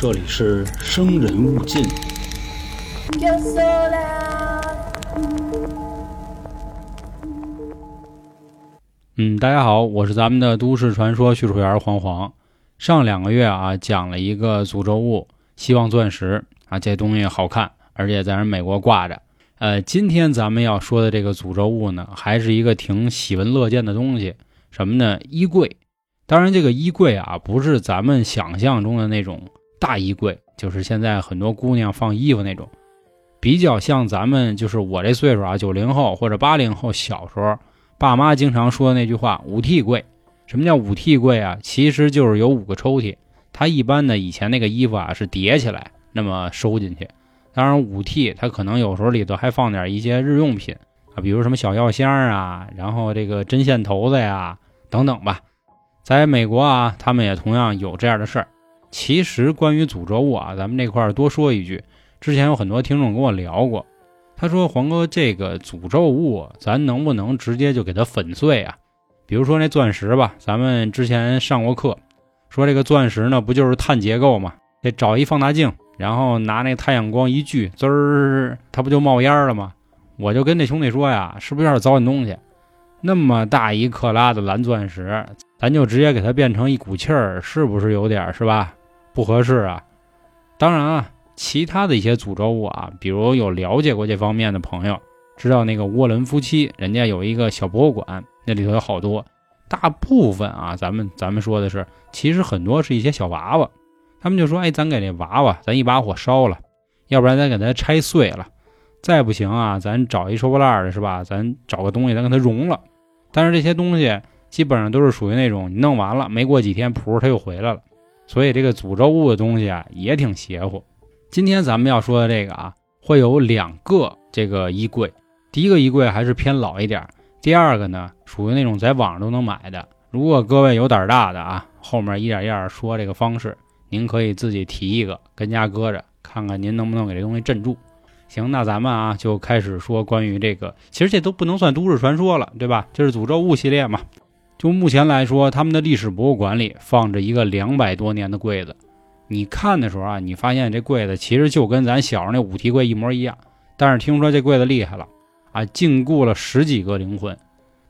这里是生人勿近。嗯，大家好，我是咱们的都市传说叙述员黄黄。上两个月啊，讲了一个诅咒物希望钻石啊，这东西好看，而且在人美国挂着。呃，今天咱们要说的这个诅咒物呢，还是一个挺喜闻乐见的东西，什么呢？衣柜。当然，这个衣柜啊，不是咱们想象中的那种大衣柜，就是现在很多姑娘放衣服那种，比较像咱们就是我这岁数啊，九零后或者八零后小时候，爸妈经常说的那句话“五屉柜”。什么叫五屉柜啊？其实就是有五个抽屉，它一般呢以前那个衣服啊是叠起来那么收进去。当然五屉它可能有时候里头还放点一些日用品啊，比如什么小药箱啊，然后这个针线头子呀等等吧。在美国啊，他们也同样有这样的事儿。其实关于诅咒物啊，咱们这块儿多说一句，之前有很多听众跟我聊过，他说黄哥这个诅咒物，咱能不能直接就给它粉碎啊？比如说那钻石吧，咱们之前上过课，说这个钻石呢不就是碳结构吗？得找一放大镜，然后拿那太阳光一聚，滋儿，它不就冒烟了吗？我就跟那兄弟说呀，是不是有点糟践东西？那么大一克拉的蓝钻石，咱就直接给它变成一股气儿，是不是有点是吧？不合适啊。当然啊，其他的一些诅咒物啊，比如有了解过这方面的朋友，知道那个沃伦夫妻，人家有一个小博物馆，那里头有好多。大部分啊，咱们咱们说的是，其实很多是一些小娃娃。他们就说：“哎，咱给这娃娃，咱一把火烧了，要不然咱给它拆碎了，再不行啊，咱找一收破烂的，是吧？咱找个东西，咱给它融了。但是这些东西基本上都是属于那种你弄完了，没过几天，噗，它又回来了。所以这个诅咒物的东西啊，也挺邪乎。今天咱们要说的这个啊，会有两个这个衣柜，第一个衣柜还是偏老一点，第二个呢，属于那种在网上都能买的。如果各位有胆大的啊，后面一点一点说这个方式。”您可以自己提一个跟家搁着，看看您能不能给这东西镇住。行，那咱们啊就开始说关于这个，其实这都不能算都市传说了，对吧？这是诅咒物系列嘛。就目前来说，他们的历史博物馆里放着一个两百多年的柜子。你看的时候啊，你发现这柜子其实就跟咱小时候那五提柜一模一样。但是听说这柜子厉害了啊，禁锢了十几个灵魂。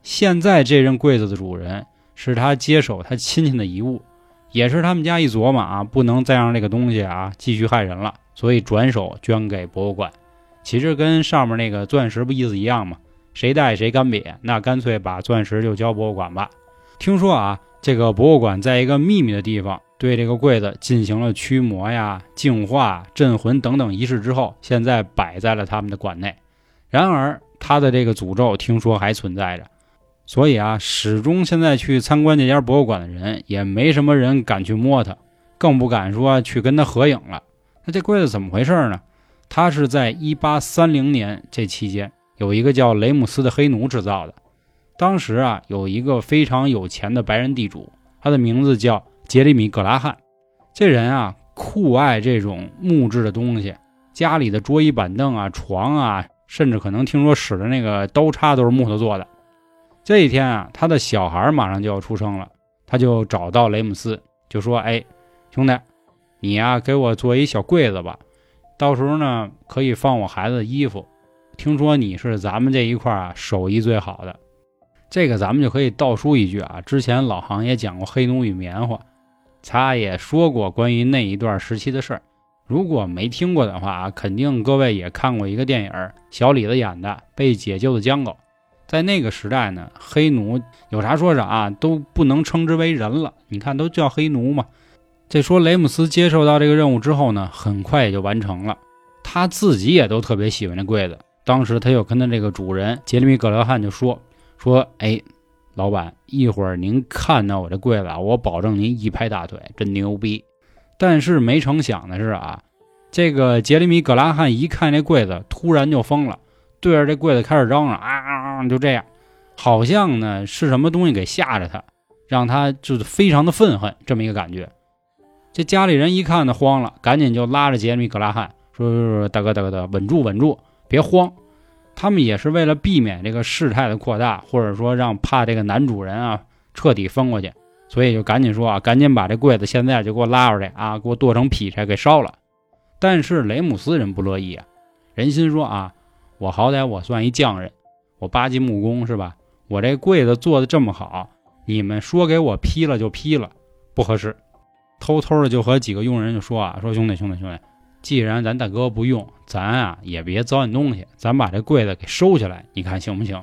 现在这任柜子的主人是他接手他亲戚的遗物。也是他们家一琢磨啊，不能再让这个东西啊继续害人了，所以转手捐给博物馆。其实跟上面那个钻石不意思一样吗？谁带谁干瘪，那干脆把钻石就交博物馆吧。听说啊，这个博物馆在一个秘密的地方对这个柜子进行了驱魔呀、净化、镇魂等等仪式之后，现在摆在了他们的馆内。然而，它的这个诅咒听说还存在着。所以啊，始终现在去参观这家博物馆的人，也没什么人敢去摸它，更不敢说去跟它合影了。那这柜子怎么回事呢？它是在1830年这期间，有一个叫雷姆斯的黑奴制造的。当时啊，有一个非常有钱的白人地主，他的名字叫杰里米·格拉汉。这人啊，酷爱这种木质的东西，家里的桌椅板凳啊、床啊，甚至可能听说使的那个刀叉都是木头做的。这一天啊，他的小孩马上就要出生了，他就找到雷姆斯，就说：“哎，兄弟，你呀给我做一小柜子吧，到时候呢可以放我孩子的衣服。听说你是咱们这一块啊手艺最好的，这个咱们就可以倒书一句啊。之前老行也讲过黑奴与棉花，他也说过关于那一段时期的事儿。如果没听过的话啊，肯定各位也看过一个电影，小李子演的《被解救的江狗》。”在那个时代呢，黑奴有啥说啥啊，都不能称之为人了。你看，都叫黑奴嘛。这说雷姆斯接受到这个任务之后呢，很快也就完成了。他自己也都特别喜欢这柜子。当时他又跟他这个主人杰里米·葛勒汉就说：“说，哎，老板，一会儿您看到我这柜子，我保证您一拍大腿，真牛逼。”但是没成想的是啊，这个杰里米·葛拉汉一看这柜子，突然就疯了。对着这柜子开始嚷嚷啊，就这样，好像呢是什么东西给吓着他，让他就是非常的愤恨这么一个感觉。这家里人一看呢慌了，赶紧就拉着杰里米·格拉汉说：“说大哥大哥大哥，稳住稳住，别慌。”他们也是为了避免这个事态的扩大，或者说让怕这个男主人啊彻底疯过去，所以就赶紧说啊，赶紧把这柜子现在就给我拉出来啊，给我剁成劈柴给烧了。但是雷姆斯人不乐意啊，人心说啊，我好歹我算一匠人，我八级木工是吧？我这柜子做的这么好，你们说给我劈了就劈了，不合适。偷偷的就和几个佣人就说啊，说兄弟兄弟兄弟，既然咱大哥不用，咱啊也别糟践东西，咱把这柜子给收起来，你看行不行？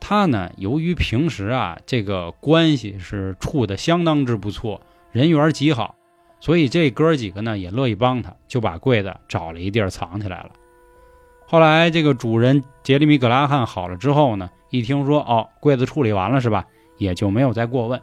他呢，由于平时啊这个关系是处的相当之不错，人缘极好，所以这哥几个呢也乐意帮他，就把柜子找了一地儿藏起来了。后来这个主人杰里米·格拉汉好了之后呢，一听说哦柜子处理完了是吧，也就没有再过问。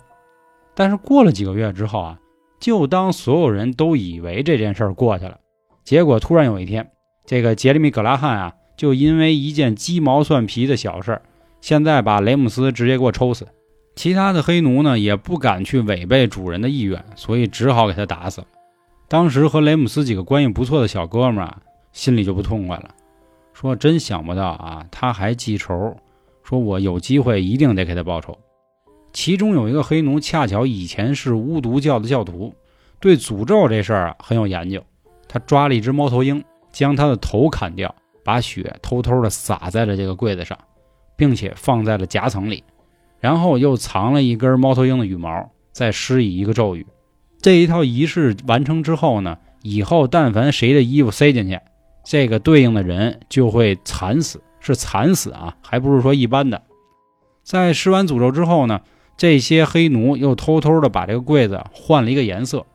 但是过了几个月之后啊。就当所有人都以为这件事儿过去了，结果突然有一天，这个杰里米·格拉汉啊，就因为一件鸡毛蒜皮的小事儿，现在把雷姆斯直接给我抽死。其他的黑奴呢，也不敢去违背主人的意愿，所以只好给他打死了。当时和雷姆斯几个关系不错的小哥们儿啊，心里就不痛快了，说真想不到啊，他还记仇，说我有机会一定得给他报仇。其中有一个黑奴，恰巧以前是巫毒教的教徒，对诅咒这事儿啊很有研究。他抓了一只猫头鹰，将它的头砍掉，把血偷偷的撒在了这个柜子上，并且放在了夹层里，然后又藏了一根猫头鹰的羽毛，再施以一个咒语。这一套仪式完成之后呢，以后但凡谁的衣服塞进去，这个对应的人就会惨死，是惨死啊，还不是说一般的。在施完诅咒之后呢。这些黑奴又偷偷的把这个柜子换了一个颜色。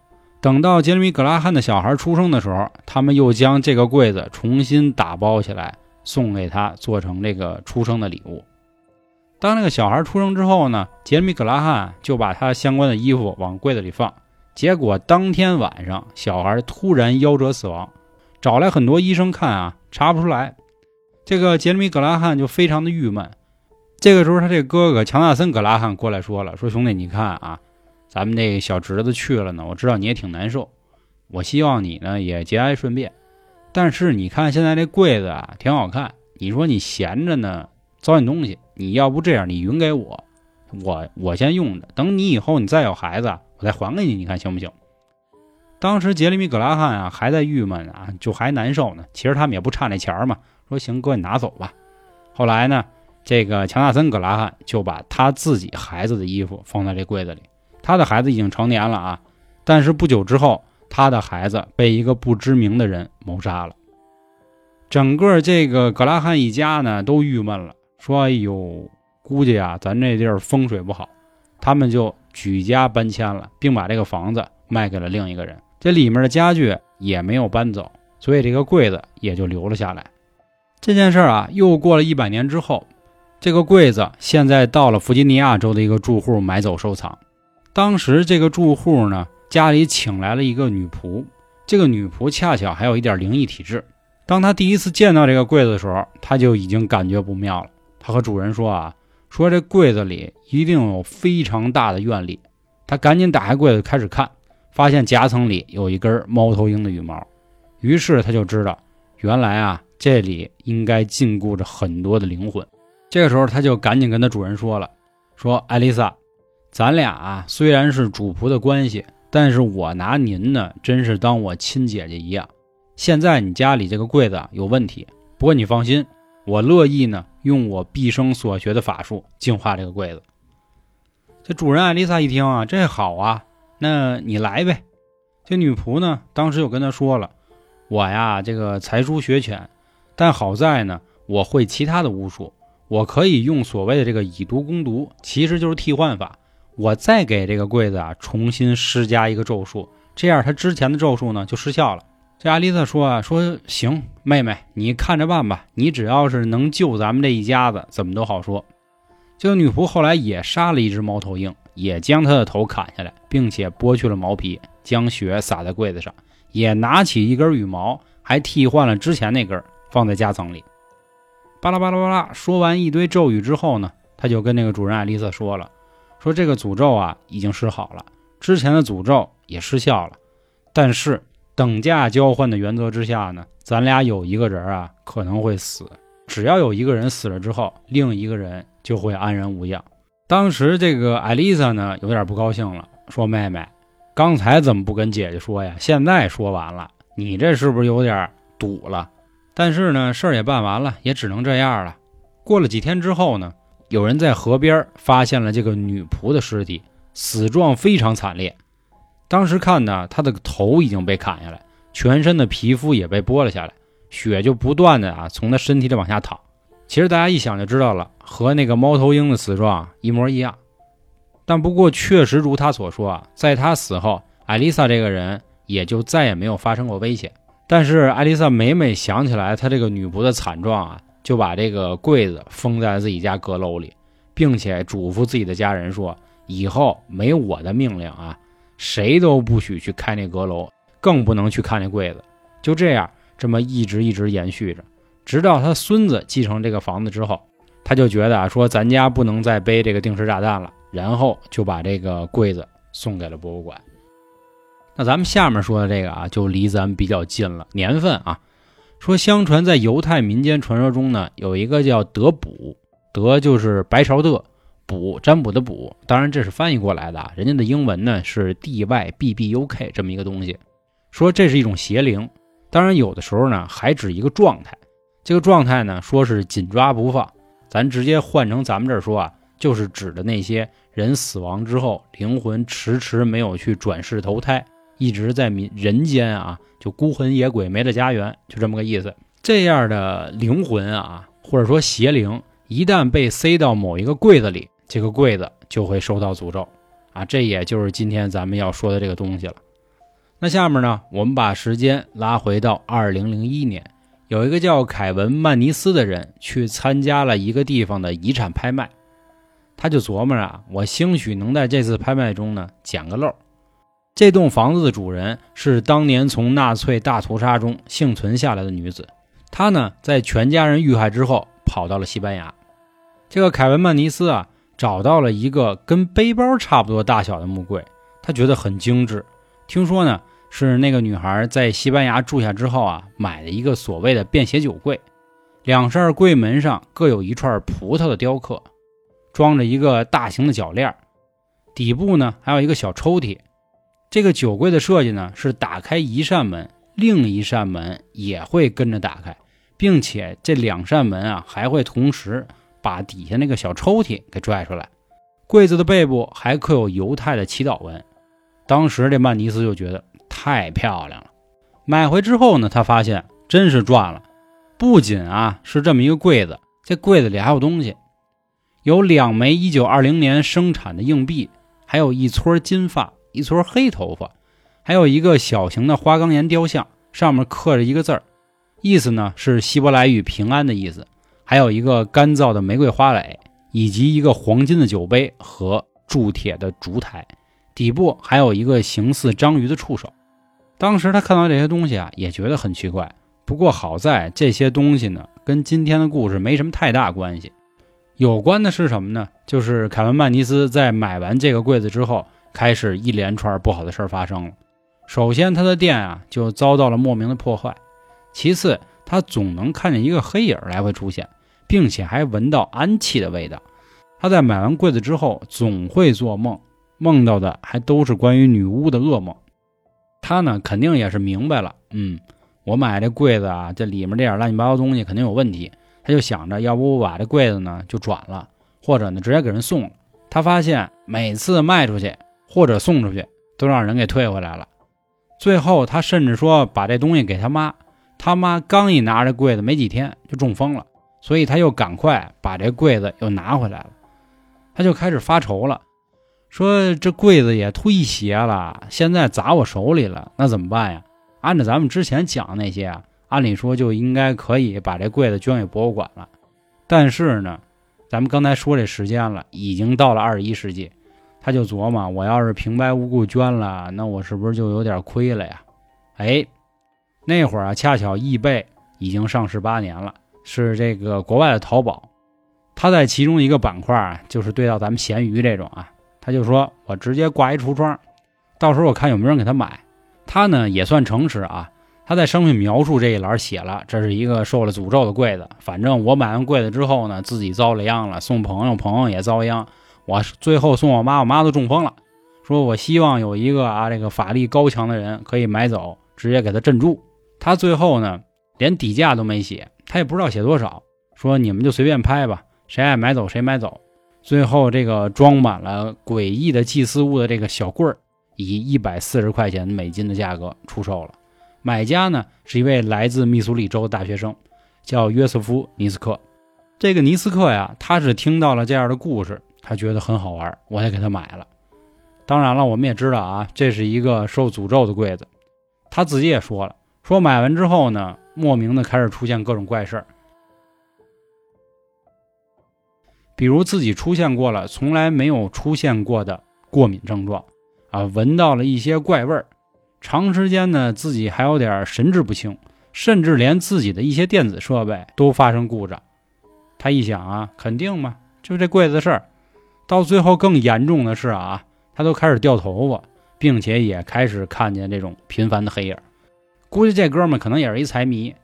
等到杰米·格拉汉的小孩出生的时候，他们又将这个柜子重新打包起来，送给他做成这个出生的礼物。当那个小孩出生之后呢，杰米·格拉汉就把他相关的衣服往柜子里放。结果当天晚上，小孩突然夭折死亡，找来很多医生看啊，查不出来。这个杰米·格拉汉就非常的郁闷。这个时候，他这哥哥强纳森·格拉汉过来说了：“说兄弟，你看啊，咱们那小侄子去了呢，我知道你也挺难受，我希望你呢也节哀顺变。但是你看现在这柜子啊，挺好看。你说你闲着呢，糟践东西，你要不这样，你匀给我，我我先用着，等你以后你再有孩子，我再还给你，你看行不行？”当时杰里米·格拉汉啊还在郁闷啊，就还难受呢。其实他们也不差那钱嘛，说行，哥你拿走吧。后来呢？这个强纳森·格拉汉就把他自己孩子的衣服放在这柜子里。他的孩子已经成年了啊，但是不久之后，他的孩子被一个不知名的人谋杀了。整个这个格拉汉一家呢都郁闷了，说：“哎呦，估计啊，咱这地儿风水不好。”他们就举家搬迁了，并把这个房子卖给了另一个人。这里面的家具也没有搬走，所以这个柜子也就留了下来。这件事啊，又过了一百年之后。这个柜子现在到了弗吉尼亚州的一个住户买走收藏。当时这个住户呢，家里请来了一个女仆，这个女仆恰巧还有一点灵异体质。当他第一次见到这个柜子的时候，他就已经感觉不妙了。他和主人说啊，说这柜子里一定有非常大的愿力。他赶紧打开柜子开始看，发现夹层里有一根猫头鹰的羽毛。于是他就知道，原来啊，这里应该禁锢着很多的灵魂。这个时候，他就赶紧跟他主人说了：“说艾丽萨，咱俩啊虽然是主仆的关系，但是我拿您呢真是当我亲姐姐一样。现在你家里这个柜子有问题，不过你放心，我乐意呢用我毕生所学的法术净化这个柜子。”这主人艾丽莎一听啊，这好啊，那你来呗。这女仆呢，当时就跟他说了：“我呀，这个才疏学浅，但好在呢，我会其他的巫术。”我可以用所谓的这个以毒攻毒，其实就是替换法。我再给这个柜子啊重新施加一个咒术，这样它之前的咒术呢就失效了。这阿丽萨说啊，说行，妹妹你看着办吧，你只要是能救咱们这一家子，怎么都好说。这个女仆后来也杀了一只猫头鹰，也将它的头砍下来，并且剥去了毛皮，将血洒在柜子上，也拿起一根羽毛，还替换了之前那根，放在夹层里。巴拉巴拉巴拉，说完一堆咒语之后呢，他就跟那个主人艾丽萨说了：“说这个诅咒啊已经施好了，之前的诅咒也失效了，但是等价交换的原则之下呢，咱俩有一个人啊可能会死，只要有一个人死了之后，另一个人就会安然无恙。当时这个艾丽莎呢有点不高兴了，说：“妹妹，刚才怎么不跟姐姐说呀？现在说完了，你这是不是有点堵了？”但是呢，事儿也办完了，也只能这样了。过了几天之后呢，有人在河边发现了这个女仆的尸体，死状非常惨烈。当时看呢，她的头已经被砍下来，全身的皮肤也被剥了下来，血就不断的啊从她身体里往下淌。其实大家一想就知道了，和那个猫头鹰的死状一模一样。但不过确实如他所说啊，在他死后，艾丽莎这个人也就再也没有发生过危险。但是艾丽莎每每想起来她这个女仆的惨状啊，就把这个柜子封在自己家阁楼里，并且嘱咐自己的家人说：“以后没我的命令啊，谁都不许去开那阁楼，更不能去看那柜子。”就这样，这么一直一直延续着，直到他孙子继承这个房子之后，他就觉得啊，说咱家不能再背这个定时炸弹了，然后就把这个柜子送给了博物馆。那咱们下面说的这个啊，就离咱比较近了。年份啊，说相传在犹太民间传说中呢，有一个叫德卜，德就是白朝的，卜占卜的卜，当然这是翻译过来的，人家的英文呢是 D Y B B U K 这么一个东西。说这是一种邪灵，当然有的时候呢还指一个状态，这个状态呢说是紧抓不放，咱直接换成咱们这儿说啊，就是指的那些人死亡之后灵魂迟迟没有去转世投胎。一直在民人间啊，就孤魂野鬼没了家园，就这么个意思。这样的灵魂啊，或者说邪灵，一旦被塞到某一个柜子里，这个柜子就会受到诅咒啊。这也就是今天咱们要说的这个东西了。那下面呢，我们把时间拉回到二零零一年，有一个叫凯文·曼尼斯的人去参加了一个地方的遗产拍卖，他就琢磨啊，我兴许能在这次拍卖中呢捡个漏。这栋房子的主人是当年从纳粹大屠杀中幸存下来的女子，她呢在全家人遇害之后跑到了西班牙。这个凯文·曼尼斯啊找到了一个跟背包差不多大小的木柜，他觉得很精致。听说呢是那个女孩在西班牙住下之后啊买了一个所谓的便携酒柜，两扇柜门上各有一串葡萄的雕刻，装着一个大型的铰链，底部呢还有一个小抽屉。这个酒柜的设计呢，是打开一扇门，另一扇门也会跟着打开，并且这两扇门啊还会同时把底下那个小抽屉给拽出来。柜子的背部还刻有犹太的祈祷文。当时这曼尼斯就觉得太漂亮了，买回之后呢，他发现真是赚了。不仅啊是这么一个柜子，这柜子里还有东西，有两枚1920年生产的硬币，还有一撮金发。一撮黑头发，还有一个小型的花岗岩雕像，上面刻着一个字儿，意思呢是希伯来语“平安”的意思。还有一个干燥的玫瑰花蕾，以及一个黄金的酒杯和铸铁的烛台，底部还有一个形似章鱼的触手。当时他看到这些东西啊，也觉得很奇怪。不过好在这些东西呢，跟今天的故事没什么太大关系。有关的是什么呢？就是凯文·曼尼斯在买完这个柜子之后。开始一连串不好的事儿发生了。首先，他的店啊就遭到了莫名的破坏；其次，他总能看见一个黑影来回出现，并且还闻到氨气的味道。他在买完柜子之后，总会做梦，梦到的还都是关于女巫的噩梦。他呢，肯定也是明白了，嗯，我买这柜子啊，这里面这点乱七八糟东西肯定有问题。他就想着，要不我把这柜子呢就转了，或者呢直接给人送了。他发现每次卖出去。或者送出去，都让人给退回来了。最后，他甚至说把这东西给他妈，他妈刚一拿着柜子，没几天就中风了，所以他又赶快把这柜子又拿回来了。他就开始发愁了，说这柜子也忒邪了，现在砸我手里了，那怎么办呀？按照咱们之前讲的那些啊，按理说就应该可以把这柜子捐给博物馆了。但是呢，咱们刚才说这时间了，已经到了二十一世纪。他就琢磨，我要是平白无故捐了，那我是不是就有点亏了呀？哎，那会儿啊，恰巧易贝已经上市八年了，是这个国外的淘宝。他在其中一个板块啊，就是对到咱们闲鱼这种啊，他就说我直接挂一橱窗，到时候我看有没有人给他买。他呢也算诚实啊，他在商品描述这一栏写了，这是一个受了诅咒的柜子。反正我买完柜子之后呢，自己遭了殃了，送朋友，朋友也遭殃。我最后送我妈，我妈都中风了。说我希望有一个啊，这个法力高强的人可以买走，直接给他镇住。他最后呢，连底价都没写，他也不知道写多少。说你们就随便拍吧，谁爱买走谁买走。最后这个装满了诡异的祭祀物的这个小棍儿，以一百四十块钱美金的价格出售了。买家呢是一位来自密苏里州的大学生，叫约瑟夫·尼斯克。这个尼斯克呀，他是听到了这样的故事，他觉得很好玩，我也给他买了。当然了，我们也知道啊，这是一个受诅咒的柜子。他自己也说了，说买完之后呢，莫名的开始出现各种怪事儿，比如自己出现过了从来没有出现过的过敏症状，啊，闻到了一些怪味儿，长时间呢自己还有点神志不清，甚至连自己的一些电子设备都发生故障。他一想啊，肯定嘛，就这柜子事儿。到最后更严重的是啊。他都开始掉头发，并且也开始看见这种频繁的黑影。估计这哥们可能也是一财迷。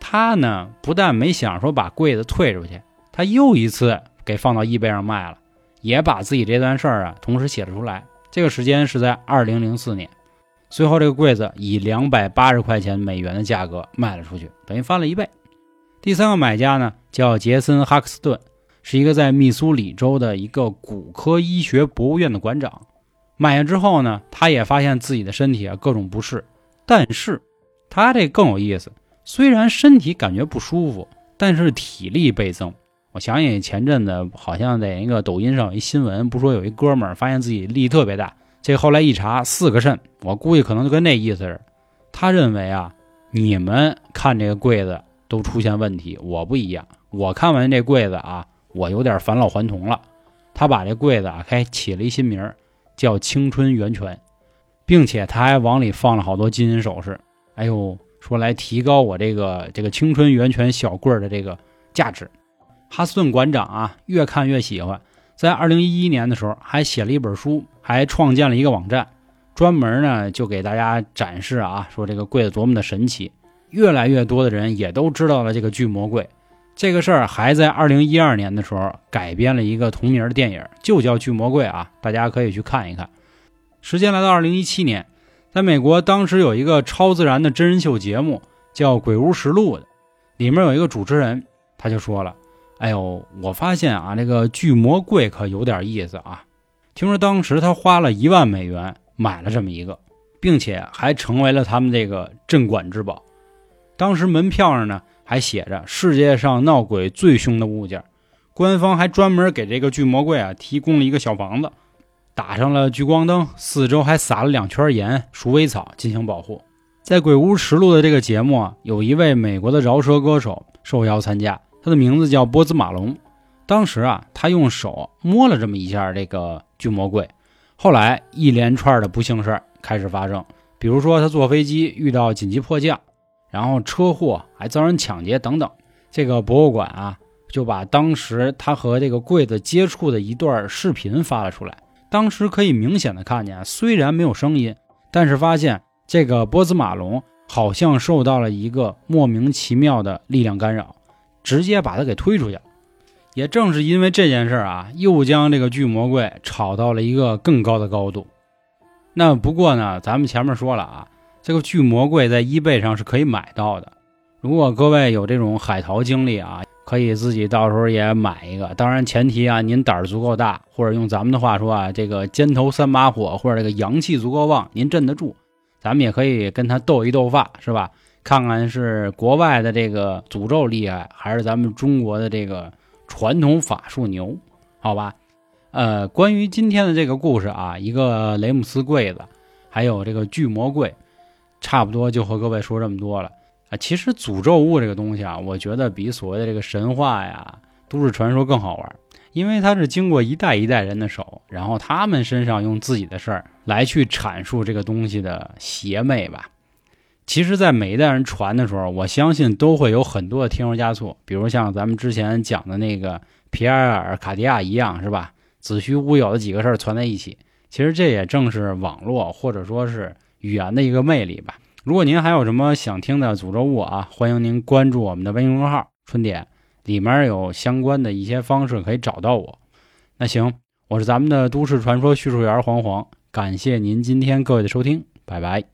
他呢，不但没想说把柜子退出去，他又一次给放到易贝上卖了，也把自己这段事儿啊同时写了出来。这个时间是在二零零四年。最后这个柜子以两百八十块钱美元的价格卖了出去，等于翻了一倍。第三个买家呢，叫杰森·哈克斯顿，是一个在密苏里州的一个骨科医学博物院的馆长。买下之后呢，他也发现自己的身体啊各种不适，但是他这更有意思，虽然身体感觉不舒服，但是体力倍增。我想起前阵子好像在一个抖音上有一新闻，不说有一哥们儿发现自己力特别大，这后来一查四个肾，我估计可能就跟那意思似的。他认为啊，你们看这个柜子都出现问题，我不一样，我看完这柜子啊，我有点返老还童了。他把这柜子啊还起了一新名。叫青春源泉，并且他还往里放了好多金银首饰。哎呦，说来提高我这个这个青春源泉小柜的这个价值。哈斯顿馆长啊，越看越喜欢。在二零一一年的时候，还写了一本书，还创建了一个网站，专门呢就给大家展示啊，说这个柜子多么的神奇。越来越多的人也都知道了这个巨魔柜。这个事儿还在二零一二年的时候改编了一个同名的电影，就叫《巨魔柜》啊，大家可以去看一看。时间来到二零一七年，在美国当时有一个超自然的真人秀节目叫《鬼屋实录》的，里面有一个主持人，他就说了：“哎呦，我发现啊，这个巨魔柜可有点意思啊！听说当时他花了一万美元买了这么一个，并且还成为了他们这个镇馆之宝。当时门票上呢。”还写着世界上闹鬼最凶的物件，官方还专门给这个巨魔柜啊提供了一个小房子，打上了聚光灯，四周还撒了两圈盐、鼠尾草进行保护。在《鬼屋实录》的这个节目啊，有一位美国的饶舌歌手受邀参加，他的名字叫波兹马龙。当时啊，他用手摸了这么一下这个巨魔柜，后来一连串的不幸事儿开始发生，比如说他坐飞机遇到紧急迫降。然后车祸还遭人抢劫等等，这个博物馆啊就把当时他和这个柜子接触的一段视频发了出来。当时可以明显的看见，虽然没有声音，但是发现这个波兹马龙好像受到了一个莫名其妙的力量干扰，直接把他给推出去了。也正是因为这件事啊，又将这个巨魔柜炒到了一个更高的高度。那不过呢，咱们前面说了啊。这个巨魔柜在 eBay 上是可以买到的。如果各位有这种海淘经历啊，可以自己到时候也买一个。当然前提啊，您胆儿足够大，或者用咱们的话说啊，这个肩头三把火，或者这个阳气足够旺，您镇得住。咱们也可以跟他斗一斗法，是吧？看看是国外的这个诅咒厉害，还是咱们中国的这个传统法术牛？好吧。呃，关于今天的这个故事啊，一个雷姆斯柜子，还有这个巨魔柜。差不多就和各位说这么多了啊！其实诅咒物这个东西啊，我觉得比所谓的这个神话呀、都市传说更好玩，因为它是经过一代一代人的手，然后他们身上用自己的事儿来去阐述这个东西的邪魅吧。其实，在每一代人传的时候，我相信都会有很多的添油加醋，比如像咱们之前讲的那个皮埃尔·卡迪亚一样，是吧？子虚乌有的几个事儿传在一起，其实这也正是网络或者说是。语言的一个魅力吧。如果您还有什么想听的诅咒物啊，欢迎您关注我们的微信公众号“春点”，里面有相关的一些方式可以找到我。那行，我是咱们的都市传说叙述员黄黄，感谢您今天各位的收听，拜拜。